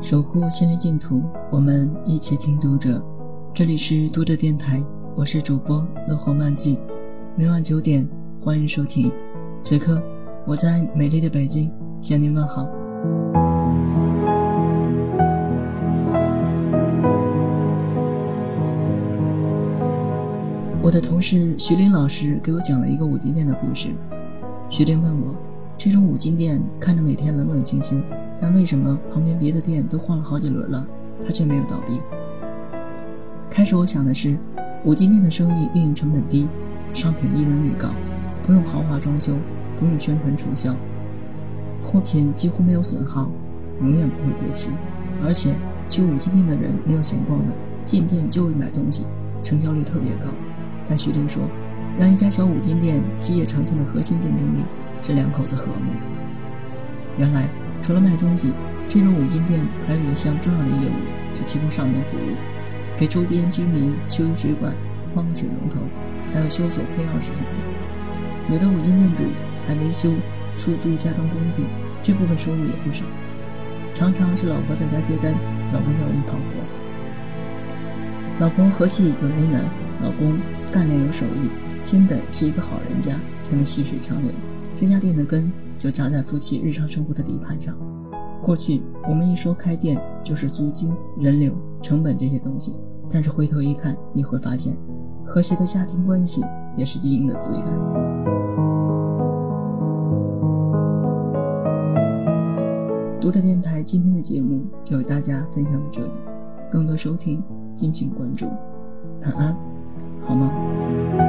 守护心灵净土，我们一起听读者。这里是读者电台，我是主播乐活漫记。每晚九点，欢迎收听。此刻，我在美丽的北京向您问好。我的同事徐林老师给我讲了一个五金店的故事。徐林问我，这种五金店看着每天冷冷清清。但为什么旁边别的店都换了好几轮了，他却没有倒闭？开始我想的是，五金店的生意运营成本低，商品利润率高，不用豪华装修，不用宣传促销，货品几乎没有损耗，永远不会过期，而且去五金店的人没有闲逛的，进店就会买东西，成交率特别高。但徐玲说，让一家小五金店基业长青的核心竞争力是两口子和睦。原来。除了卖东西，这种五金店还有一项重要的业务是提供上门服务，给周边居民修水管、换水龙头，还有修锁配钥匙什么的。有的五金店主还维修、出租家装工具，这部分收入也不少。常常是老婆在家接单，老公要人跑活。老婆和气有人缘，老公干练有手艺，先得是一个好人家，才能细水长流。这家店的根。就扎在夫妻日常生活的底盘上。过去我们一说开店，就是租金、人流、成本这些东西，但是回头一看，你会发现，和谐的家庭关系也是经营的资源。读者电台今天的节目就为大家分享到这里，更多收听敬请关注。晚安，好梦。